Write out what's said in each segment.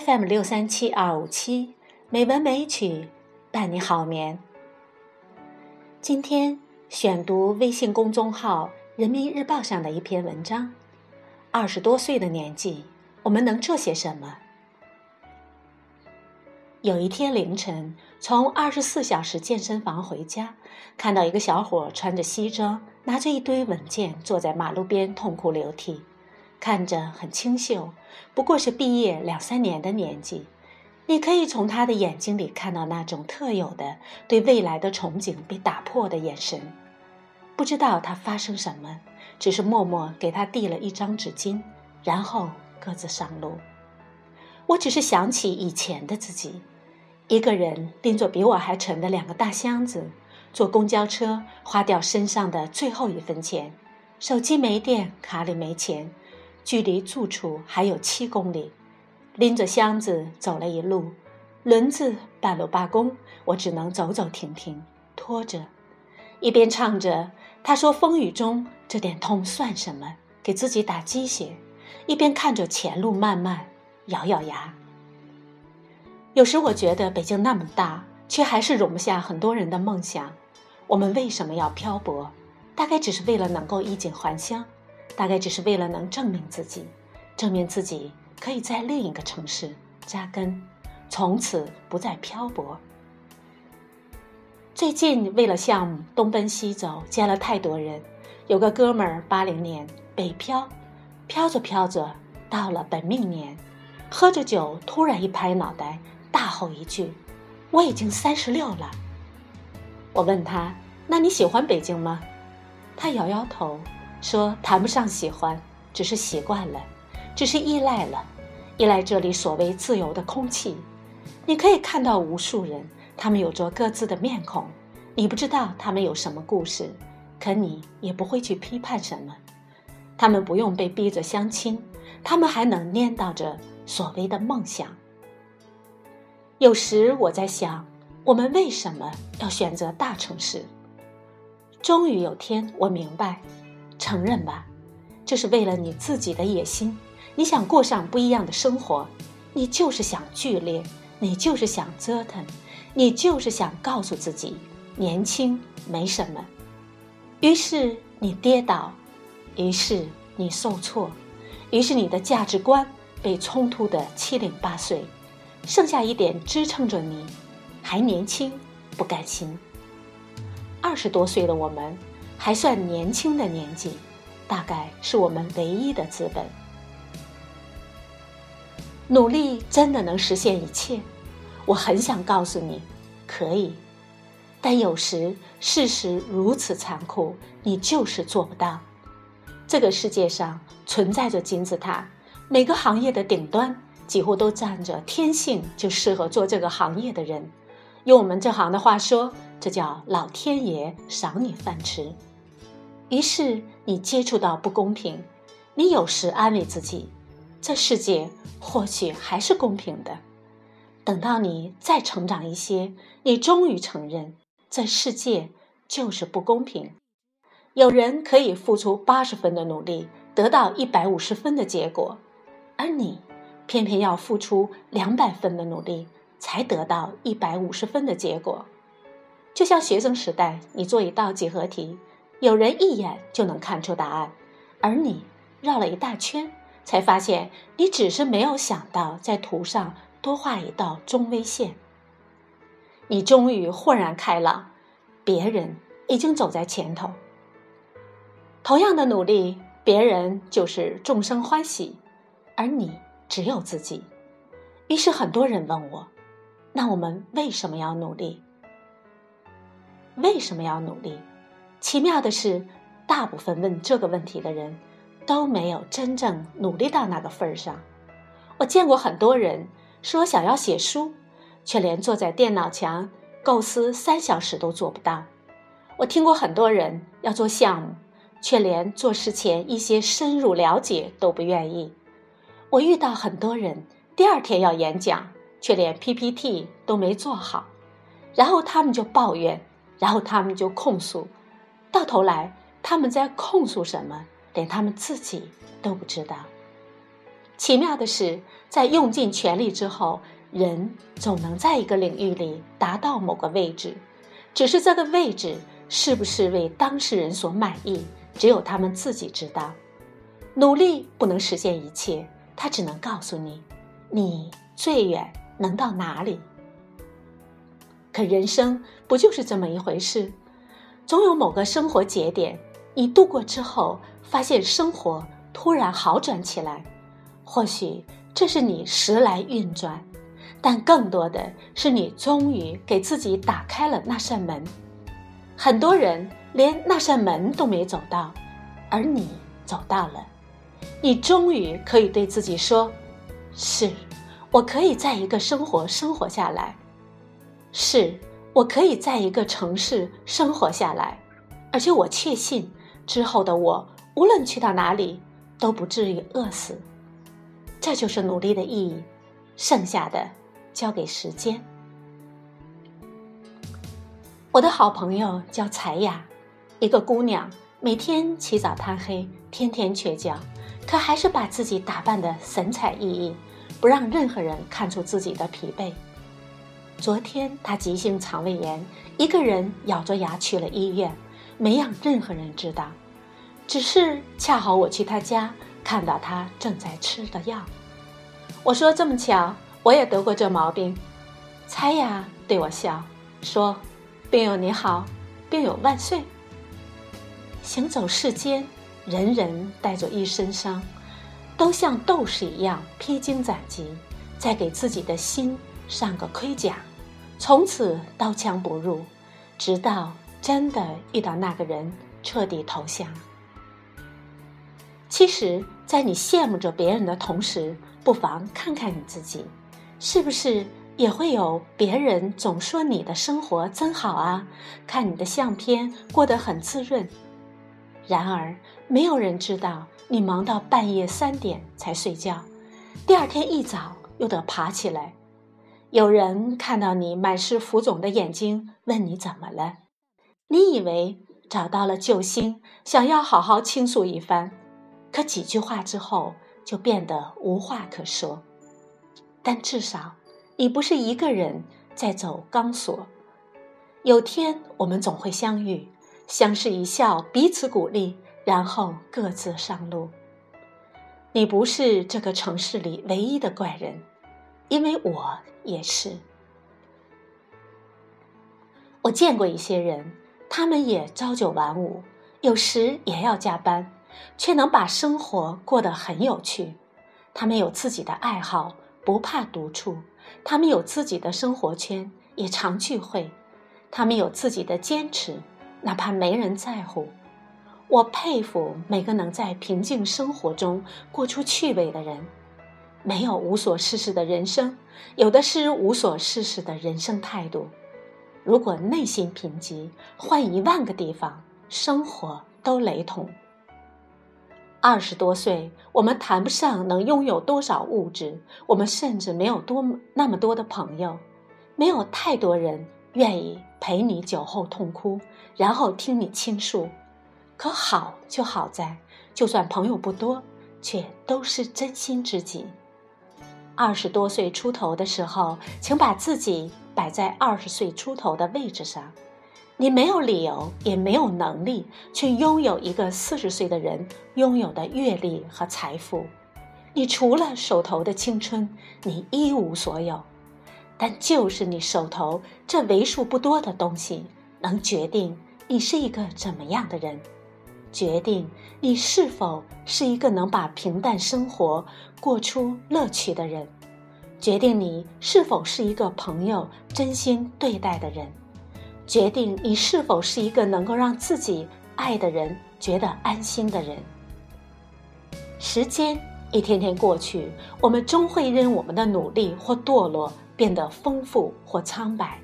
FM 六三七二五七美文美曲伴你好眠。今天选读微信公众号《人民日报》上的一篇文章。二十多岁的年纪，我们能做些什么？有一天凌晨，从二十四小时健身房回家，看到一个小伙穿着西装，拿着一堆文件，坐在马路边痛哭流涕。看着很清秀，不过是毕业两三年的年纪。你可以从他的眼睛里看到那种特有的对未来的憧憬被打破的眼神。不知道他发生什么，只是默默给他递了一张纸巾，然后各自上路。我只是想起以前的自己，一个人拎着比我还沉的两个大箱子，坐公交车，花掉身上的最后一分钱，手机没电，卡里没钱。距离住处还有七公里，拎着箱子走了一路，轮子半路罢工，我只能走走停停，拖着，一边唱着“他说风雨中这点痛算什么”，给自己打鸡血，一边看着前路漫漫，咬咬牙。有时我觉得北京那么大，却还是容不下很多人的梦想。我们为什么要漂泊？大概只是为了能够衣锦还乡。大概只是为了能证明自己，证明自己可以在另一个城市扎根，从此不再漂泊。最近为了项目东奔西走，见了太多人。有个哥们儿八零年北漂，漂着漂着到了本命年，喝着酒突然一拍脑袋，大吼一句：“我已经三十六了。”我问他：“那你喜欢北京吗？”他摇摇头。说谈不上喜欢，只是习惯了，只是依赖了，依赖这里所谓自由的空气。你可以看到无数人，他们有着各自的面孔，你不知道他们有什么故事，可你也不会去批判什么。他们不用被逼着相亲，他们还能念叨着所谓的梦想。有时我在想，我们为什么要选择大城市？终于有天，我明白。承认吧，这是为了你自己的野心。你想过上不一样的生活，你就是想剧烈，你就是想折腾，你就是想告诉自己年轻没什么。于是你跌倒，于是你受挫，于是你的价值观被冲突的七零八碎，剩下一点支撑着你，还年轻，不甘心。二十多岁的我们。还算年轻的年纪，大概是我们唯一的资本。努力真的能实现一切？我很想告诉你，可以，但有时事实如此残酷，你就是做不到。这个世界上存在着金字塔，每个行业的顶端几乎都站着天性就适合做这个行业的人。用我们这行的话说，这叫老天爷赏你饭吃。于是你接触到不公平，你有时安慰自己，这世界或许还是公平的。等到你再成长一些，你终于承认，这世界就是不公平。有人可以付出八十分的努力，得到一百五十分的结果，而你偏偏要付出两百分的努力，才得到一百五十分的结果。就像学生时代，你做一道几何题。有人一眼就能看出答案，而你绕了一大圈，才发现你只是没有想到在图上多画一道中微线。你终于豁然开朗，别人已经走在前头。同样的努力，别人就是众生欢喜，而你只有自己。于是很多人问我：那我们为什么要努力？为什么要努力？奇妙的是，大部分问这个问题的人，都没有真正努力到那个份儿上。我见过很多人说想要写书，却连坐在电脑前构思三小时都做不到。我听过很多人要做项目，却连做事前一些深入了解都不愿意。我遇到很多人第二天要演讲，却连 PPT 都没做好，然后他们就抱怨，然后他们就控诉。到头来，他们在控诉什么，连他们自己都不知道。奇妙的是，在用尽全力之后，人总能在一个领域里达到某个位置，只是这个位置是不是为当事人所满意，只有他们自己知道。努力不能实现一切，它只能告诉你，你最远能到哪里。可人生不就是这么一回事？总有某个生活节点，你度过之后，发现生活突然好转起来。或许这是你时来运转，但更多的是你终于给自己打开了那扇门。很多人连那扇门都没走到，而你走到了。你终于可以对自己说：“是，我可以在一个生活生活下来。是，我可以在一个城市生活下来，而且我确信，之后的我无论去到哪里，都不至于饿死。这就是努力的意义，剩下的交给时间。”我的好朋友叫彩雅，一个姑娘，每天起早贪黑，天天缺觉。可还是把自己打扮得神采奕奕，不让任何人看出自己的疲惫。昨天他急性肠胃炎，一个人咬着牙去了医院，没让任何人知道。只是恰好我去他家，看到他正在吃的药。我说：“这么巧，我也得过这毛病。”猜呀，对我笑说：“病友你好，病友万岁。”行走世间。人人带着一身伤，都像斗士一样披荆斩棘，在给自己的心上个盔甲，从此刀枪不入，直到真的遇到那个人，彻底投降。其实，在你羡慕着别人的同时，不妨看看你自己，是不是也会有别人总说你的生活真好啊？看你的相片，过得很滋润。然而，没有人知道你忙到半夜三点才睡觉，第二天一早又得爬起来。有人看到你满是浮肿的眼睛，问你怎么了？你以为找到了救星，想要好好倾诉一番，可几句话之后就变得无话可说。但至少，你不是一个人在走钢索。有天我们总会相遇。相视一笑，彼此鼓励，然后各自上路。你不是这个城市里唯一的怪人，因为我也是。我见过一些人，他们也朝九晚五，有时也要加班，却能把生活过得很有趣。他们有自己的爱好，不怕独处；他们有自己的生活圈，也常聚会；他们有自己的坚持。哪怕没人在乎，我佩服每个能在平静生活中过出趣味的人。没有无所事事的人生，有的是无所事事的人生态度。如果内心贫瘠，换一万个地方，生活都雷同。二十多岁，我们谈不上能拥有多少物质，我们甚至没有多那么多的朋友，没有太多人。愿意陪你酒后痛哭，然后听你倾诉。可好就好在，就算朋友不多，却都是真心知己。二十多岁出头的时候，请把自己摆在二十岁出头的位置上。你没有理由，也没有能力去拥有一个四十岁的人拥有的阅历和财富。你除了手头的青春，你一无所有。但就是你手头这为数不多的东西，能决定你是一个怎么样的人，决定你是否是一个能把平淡生活过出乐趣的人，决定你是否是一个朋友真心对待的人，决定你是否是一个能够让自己爱的人觉得安心的人。时间一天天过去，我们终会因我们的努力或堕落。变得丰富或苍白，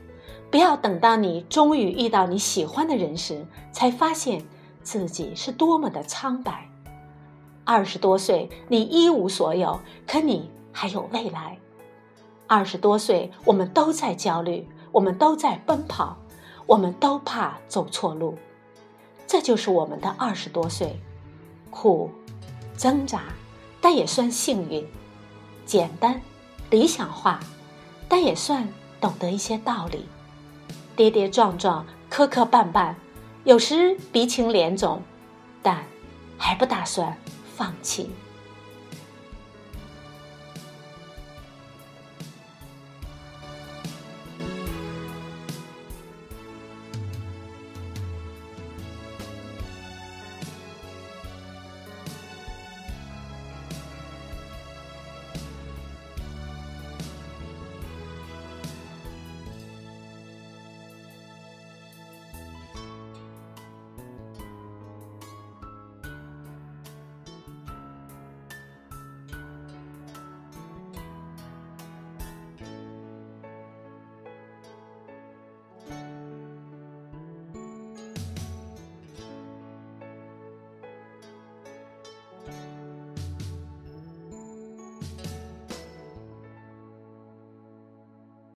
不要等到你终于遇到你喜欢的人时，才发现自己是多么的苍白。二十多岁，你一无所有，可你还有未来。二十多岁，我们都在焦虑，我们都在奔跑，我们都怕走错路。这就是我们的二十多岁，苦，挣扎，但也算幸运，简单、理想化，但也算懂得一些道理。跌跌撞撞、磕磕绊绊，有时鼻青脸肿，但还不打算放弃。